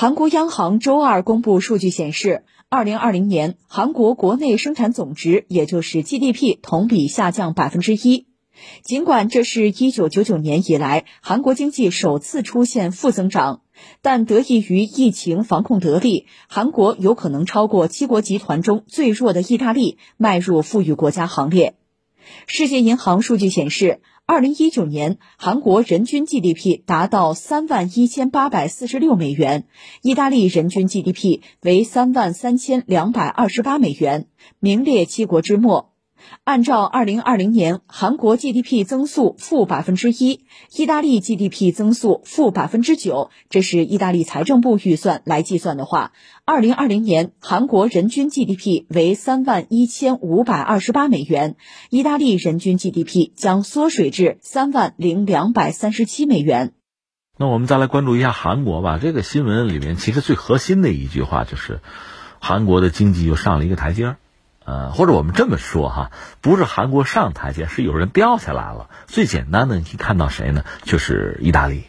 韩国央行周二公布数据显示，二零二零年韩国国内生产总值，也就是 GDP 同比下降百分之一。尽管这是一九九九年以来韩国经济首次出现负增长，但得益于疫情防控得力，韩国有可能超过七国集团中最弱的意大利，迈入富裕国家行列。世界银行数据显示。二零一九年，韩国人均 GDP 达到三万一千八百四十六美元，意大利人均 GDP 为三万三千两百二十八美元，名列七国之末。按照二零二零年韩国 GDP 增速负百分之一，意大利 GDP 增速负百分之九，这是意大利财政部预算来计算的话，二零二零年韩国人均 GDP 为三万一千五百二十八美元，意大利人均 GDP 将缩水至三万零两百三十七美元。那我们再来关注一下韩国吧。这个新闻里面其实最核心的一句话就是，韩国的经济又上了一个台阶儿。呃，或者我们这么说哈，不是韩国上台阶，是有人掉下来了。最简单的，你看到谁呢？就是意大利。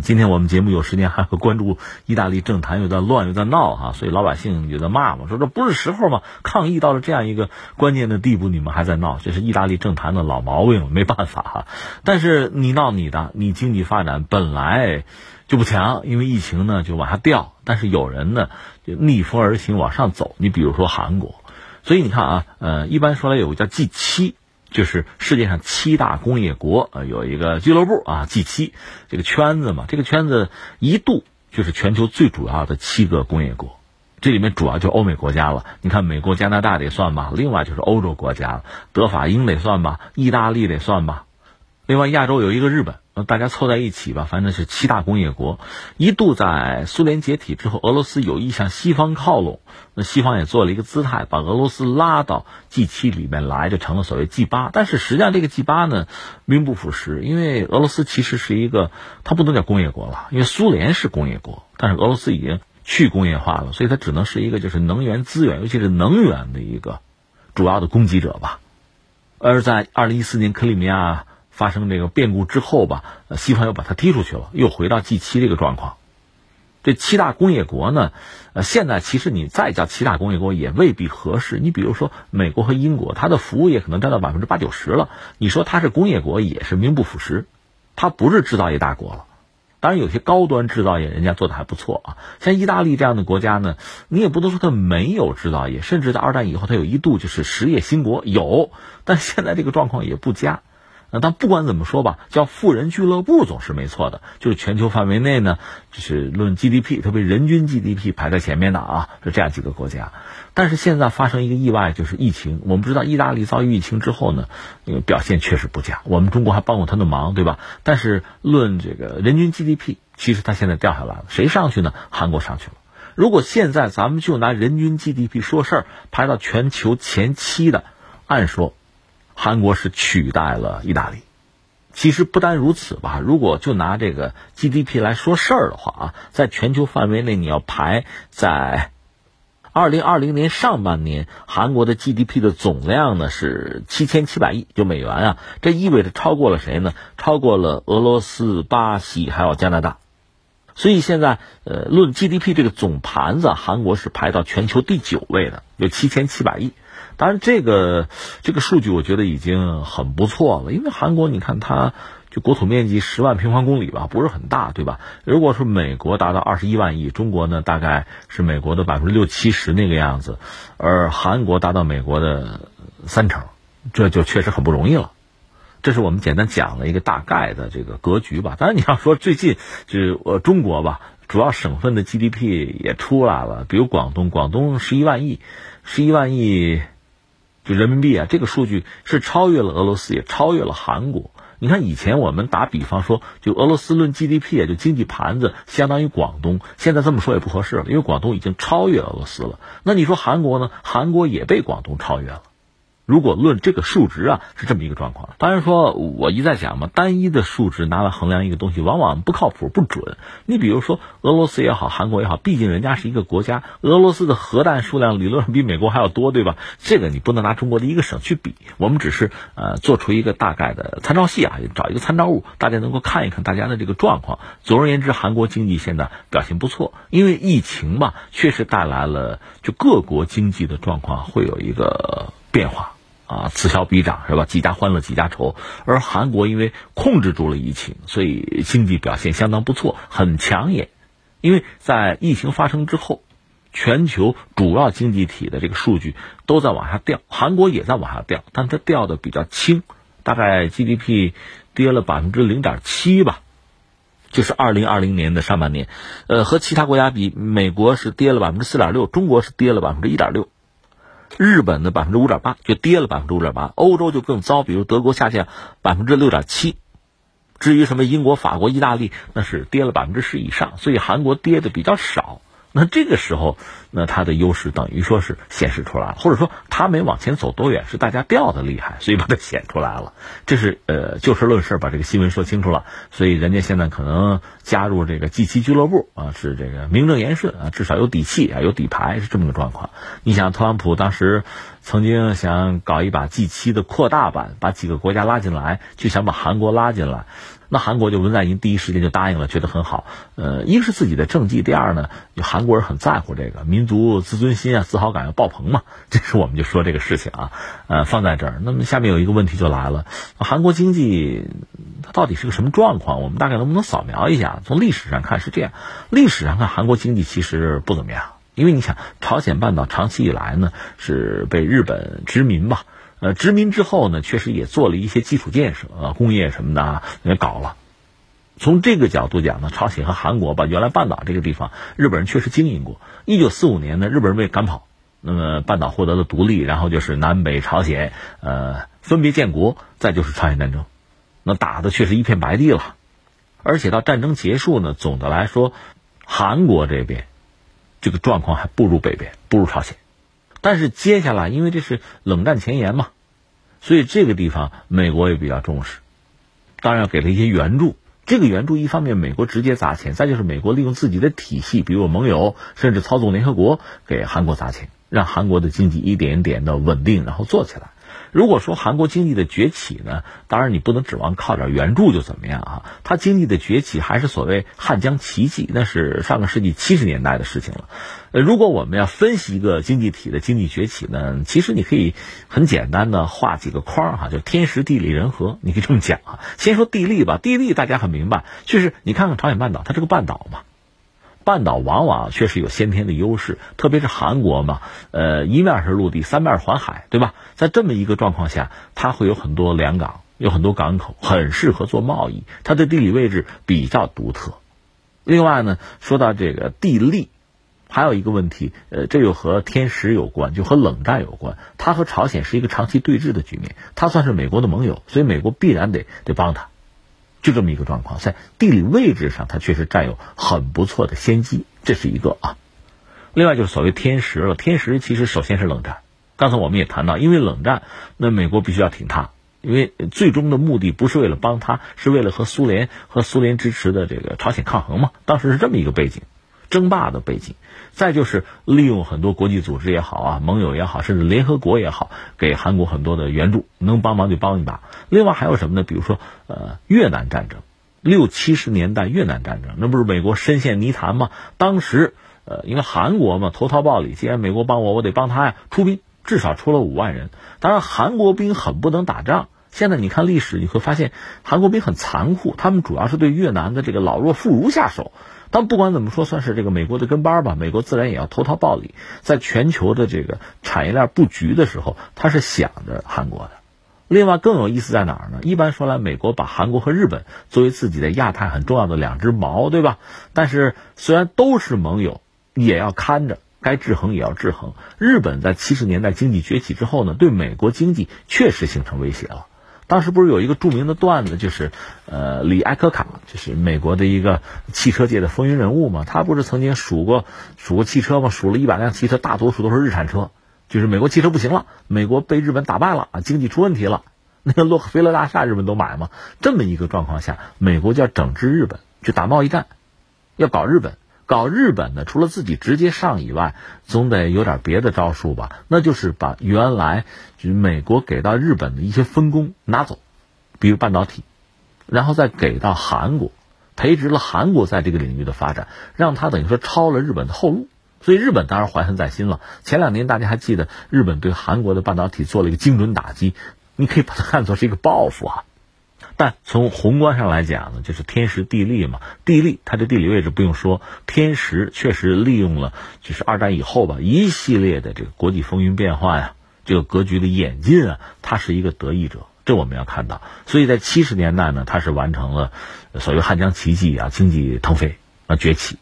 今天我们节目有时间还会关注意大利政坛又在乱又在闹哈，所以老百姓也在骂嘛，说这不是时候吗？抗议到了这样一个关键的地步，你们还在闹，这是意大利政坛的老毛病，没办法哈。但是你闹你的，你经济发展本来就不强，因为疫情呢就往下掉，但是有人呢就逆风而行往上走。你比如说韩国。所以你看啊，呃，一般说来有个叫 G 七，就是世界上七大工业国，呃，有一个俱乐部啊，G 七这个圈子嘛，这个圈子一度就是全球最主要的七个工业国，这里面主要就欧美国家了。你看美国、加拿大得算吧，另外就是欧洲国家了，德法英得算吧，意大利得算吧，另外亚洲有一个日本。那大家凑在一起吧，反正是七大工业国。一度在苏联解体之后，俄罗斯有意向西方靠拢，那西方也做了一个姿态，把俄罗斯拉到 G 七里面来，就成了所谓 G 八。但是实际上这个 G 八呢，名不副实，因为俄罗斯其实是一个，它不能叫工业国了，因为苏联是工业国，但是俄罗斯已经去工业化了，所以它只能是一个就是能源资源，尤其是能源的一个主要的供给者吧。而在二零一四年克里米亚。发生这个变故之后吧，西方又把它踢出去了，又回到 G 七这个状况。这七大工业国呢，呃，现在其实你再叫七大工业国也未必合适。你比如说美国和英国，它的服务业可能占到百分之八九十了，你说它是工业国也是名不副实，它不是制造业大国了。当然，有些高端制造业人家做的还不错啊，像意大利这样的国家呢，你也不能说它没有制造业，甚至在二战以后，它有一度就是实业兴国，有，但现在这个状况也不佳。但不管怎么说吧，叫富人俱乐部总是没错的。就是全球范围内呢，就是论 GDP，特别人均 GDP 排在前面的啊，是这样几个国家。但是现在发生一个意外，就是疫情。我们知道意大利遭遇疫情之后呢，那个表现确实不佳。我们中国还帮过他的忙，对吧？但是论这个人均 GDP，其实它现在掉下来了。谁上去呢？韩国上去了。如果现在咱们就拿人均 GDP 说事儿，排到全球前七的，按说。韩国是取代了意大利，其实不单如此吧。如果就拿这个 GDP 来说事儿的话啊，在全球范围内，你要排在二零二零年上半年，韩国的 GDP 的总量呢是七千七百亿，就美元啊，这意味着超过了谁呢？超过了俄罗斯、巴西还有加拿大。所以现在，呃，论 GDP 这个总盘子，韩国是排到全球第九位的，有七千七百亿。当然，这个这个数据我觉得已经很不错了，因为韩国你看它就国土面积十万平方公里吧，不是很大，对吧？如果说美国达到二十一万亿，中国呢大概是美国的百分之六七十那个样子，而韩国达到美国的三成，这就确实很不容易了。这是我们简单讲了一个大概的这个格局吧。当然，你要说最近就呃中国吧，主要省份的 GDP 也出来了，比如广东，广东十一万亿，十一万亿。就人民币啊，这个数据是超越了俄罗斯，也超越了韩国。你看，以前我们打比方说，就俄罗斯论 GDP，啊就经济盘子相当于广东。现在这么说也不合适了，因为广东已经超越俄罗斯了。那你说韩国呢？韩国也被广东超越了。如果论这个数值啊，是这么一个状况。当然说，我一再讲嘛，单一的数值拿来衡量一个东西，往往不靠谱、不准。你比如说俄罗斯也好，韩国也好，毕竟人家是一个国家，俄罗斯的核弹数量理论上比美国还要多，对吧？这个你不能拿中国的一个省去比。我们只是呃做出一个大概的参照系啊，找一个参照物，大家能够看一看大家的这个状况。总而言之，韩国经济现在表现不错，因为疫情嘛，确实带来了就各国经济的状况会有一个变化。啊，此消彼长是吧？几家欢乐几家愁。而韩国因为控制住了疫情，所以经济表现相当不错，很抢眼。因为在疫情发生之后，全球主要经济体的这个数据都在往下掉，韩国也在往下掉，但它掉的比较轻，大概 GDP 跌了百分之零点七吧，就是二零二零年的上半年。呃，和其他国家比，美国是跌了百分之四点六，中国是跌了百分之一点六。日本的百分之五点八就跌了百分之五点八，欧洲就更糟，比如德国下降百分之六点七，至于什么英国、法国、意大利，那是跌了百分之十以上，所以韩国跌的比较少。那这个时候，那它的优势等于说是显示出来了，或者说它没往前走多远，是大家掉的厉害，所以把它显出来了。这是呃就事论事，把这个新闻说清楚了。所以人家现在可能加入这个 G 七俱乐部啊，是这个名正言顺啊，至少有底气啊，有底牌，是这么个状况。你想，特朗普当时曾经想搞一把 G 七的扩大版，把几个国家拉进来，就想把韩国拉进来。那韩国就文在寅第一时间就答应了，觉得很好。呃，一个是自己的政绩，第二呢，韩国人很在乎这个民族自尊心啊，自豪感要爆棚嘛。这是我们就说这个事情啊，呃，放在这儿。那么下面有一个问题就来了，韩国经济它到底是个什么状况？我们大概能不能扫描一下？从历史上看是这样，历史上看韩国经济其实不怎么样，因为你想，朝鲜半岛长期以来呢是被日本殖民吧。呃，殖民之后呢，确实也做了一些基础建设，呃，工业什么的也搞了。从这个角度讲呢，朝鲜和韩国吧，原来半岛这个地方，日本人确实经营过。一九四五年呢，日本人被赶跑，那么半岛获得了独立，然后就是南北朝鲜，呃，分别建国，再就是朝鲜战争，那打的却是一片白地了。而且到战争结束呢，总的来说，韩国这边这个状况还不如北边，不如朝鲜。但是接下来，因为这是冷战前沿嘛，所以这个地方美国也比较重视，当然要给了一些援助。这个援助一方面美国直接砸钱，再就是美国利用自己的体系，比如盟友，甚至操纵联合国给韩国砸钱，让韩国的经济一点一点的稳定，然后做起来。如果说韩国经济的崛起呢，当然你不能指望靠点援助就怎么样啊？它经济的崛起还是所谓汉江奇迹，那是上个世纪七十年代的事情了。呃，如果我们要分析一个经济体的经济崛起呢，其实你可以很简单的画几个框哈，就天时地利人和，你可以这么讲啊。先说地利吧，地利大家很明白，就是你看看朝鲜半岛，它是个半岛嘛。半岛往往确实有先天的优势，特别是韩国嘛，呃，一面是陆地，三面环海，对吧？在这么一个状况下，它会有很多良港，有很多港口，很适合做贸易。它的地理位置比较独特。另外呢，说到这个地利，还有一个问题，呃，这又和天时有关，就和冷战有关。它和朝鲜是一个长期对峙的局面，它算是美国的盟友，所以美国必然得得帮它。就这么一个状况，在地理位置上，它确实占有很不错的先机，这是一个啊。另外就是所谓天时了，天时其实首先是冷战。刚才我们也谈到，因为冷战，那美国必须要挺他，因为最终的目的不是为了帮他，是为了和苏联和苏联支持的这个朝鲜抗衡嘛。当时是这么一个背景。争霸的背景，再就是利用很多国际组织也好啊，盟友也好，甚至联合国也好，给韩国很多的援助，能帮忙就帮一把。另外还有什么呢？比如说，呃，越南战争，六七十年代越南战争，那不是美国深陷泥潭吗？当时，呃，因为韩国嘛，投桃报李，既然美国帮我，我得帮他呀，出兵，至少出了五万人。当然，韩国兵很不能打仗。现在你看历史，你会发现韩国兵很残酷，他们主要是对越南的这个老弱妇孺下手。但不管怎么说，算是这个美国的跟班吧。美国自然也要投桃报李，在全球的这个产业链布局的时候，他是想着韩国的。另外更有意思在哪儿呢？一般说来，美国把韩国和日本作为自己的亚太很重要的两只矛，对吧？但是虽然都是盟友，也要看着，该制衡也要制衡。日本在七十年代经济崛起之后呢，对美国经济确实形成威胁了。当时不是有一个著名的段子，就是，呃，李艾科卡，就是美国的一个汽车界的风云人物嘛。他不是曾经数过数过汽车吗？数了一百辆汽车，大多数都是日产车。就是美国汽车不行了，美国被日本打败了啊，经济出问题了，那个洛克菲勒大厦日本都买吗？这么一个状况下，美国就要整治日本，去打贸易战，要搞日本，搞日本的，除了自己直接上以外，总得有点别的招数吧？那就是把原来就美国给到日本的一些分工拿走，比如半导体，然后再给到韩国，培植了韩国在这个领域的发展，让他等于说抄了日本的后路。所以日本当然怀恨在心了。前两年大家还记得，日本对韩国的半导体做了一个精准打击，你可以把它看作是一个报复啊。但从宏观上来讲呢，就是天时地利嘛。地利，它的地理位置不用说；天时确实利用了，就是二战以后吧，一系列的这个国际风云变化呀，这个格局的演进啊，它是一个得益者。这我们要看到。所以在七十年代呢，它是完成了所谓汉江奇迹啊，经济腾飞啊，崛起。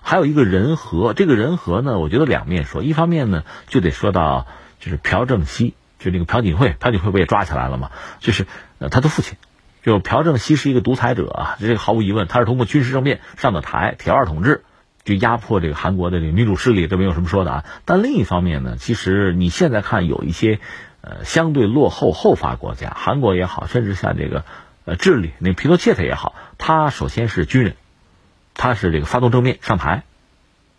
还有一个人和，这个人和呢，我觉得两面说。一方面呢，就得说到就是朴正熙，就那个朴槿惠，朴槿惠不也抓起来了吗？就是呃，他的父亲，就朴正熙是一个独裁者啊，这个毫无疑问，他是通过军事政变上的台，铁腕统治，就压迫这个韩国的这个民主势力，这没有什么说的啊。但另一方面呢，其实你现在看有一些呃相对落后后发国家，韩国也好，甚至像这个呃智利那皮诺切特也好，他首先是军人。他是这个发动政变上台，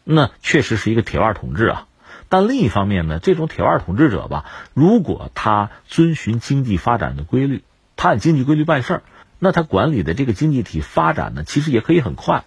那确实是一个铁腕统治啊。但另一方面呢，这种铁腕统治者吧，如果他遵循经济发展的规律，按经济规律办事儿，那他管理的这个经济体发展呢，其实也可以很快。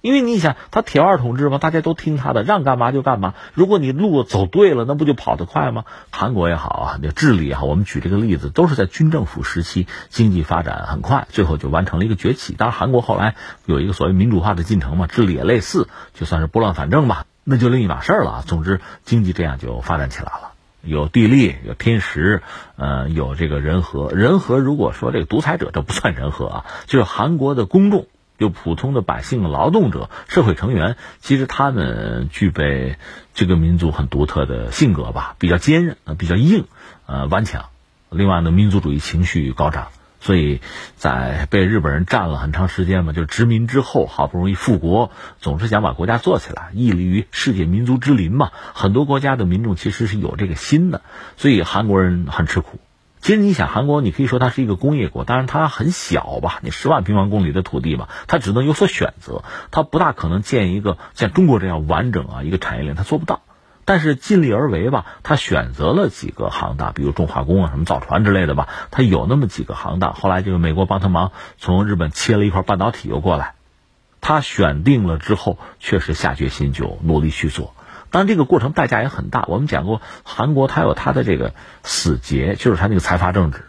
因为你想，他铁腕统治嘛，大家都听他的，让干嘛就干嘛。如果你路走对了，那不就跑得快吗？韩国也好啊，那智利也好，我们举这个例子，都是在军政府时期经济发展很快，最后就完成了一个崛起。当然，韩国后来有一个所谓民主化的进程嘛，智利也类似，就算是拨乱反正吧，那就另一码事儿了。总之，经济这样就发展起来了，有地利，有天时，呃，有这个人和。人和如果说这个独裁者，这不算人和啊，就是韩国的公众。就普通的百姓、劳动者、社会成员，其实他们具备这个民族很独特的性格吧，比较坚韧比较硬，呃，顽强。另外呢，民族主义情绪高涨，所以在被日本人占了很长时间嘛，就殖民之后，好不容易复国，总是想把国家做起来，屹立于世界民族之林嘛。很多国家的民众其实是有这个心的，所以韩国人很吃苦。其实你想，韩国你可以说它是一个工业国，当然它很小吧，你十万平方公里的土地嘛，它只能有所选择，它不大可能建一个像中国这样完整啊一个产业链，它做不到。但是尽力而为吧，他选择了几个行当，比如重化工啊、什么造船之类的吧，他有那么几个行当。后来就是美国帮他忙，从日本切了一块半导体又过来，他选定了之后，确实下决心就努力去做。当然，这个过程代价也很大。我们讲过，韩国它有它的这个死结，就是它那个财阀政治，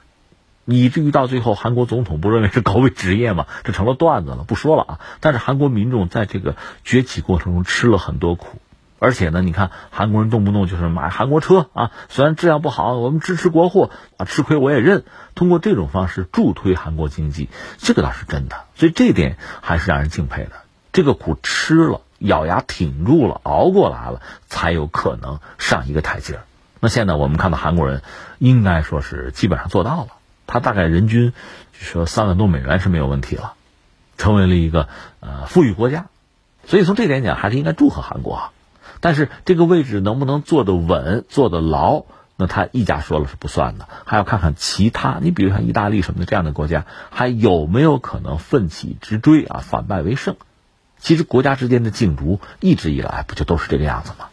以至于到最后，韩国总统不认为是高危职业嘛，这成了段子了，不说了啊。但是韩国民众在这个崛起过程中吃了很多苦，而且呢，你看韩国人动不动就是买韩国车啊，虽然质量不好，我们支持国货啊，吃亏我也认。通过这种方式助推韩国经济，这个倒是真的，所以这点还是让人敬佩的。这个苦吃了。咬牙挺住了，熬过来了，才有可能上一个台阶那现在我们看到韩国人，应该说是基本上做到了。他大概人均就说三万多美元是没有问题了，成为了一个呃富裕国家。所以从这点讲，还是应该祝贺韩国。啊。但是这个位置能不能坐得稳、坐得牢，那他一家说了是不算的，还要看看其他。你比如像意大利什么的这样的国家，还有没有可能奋起直追啊，反败为胜？其实国家之间的竞逐一直以来不就都是这个样子吗？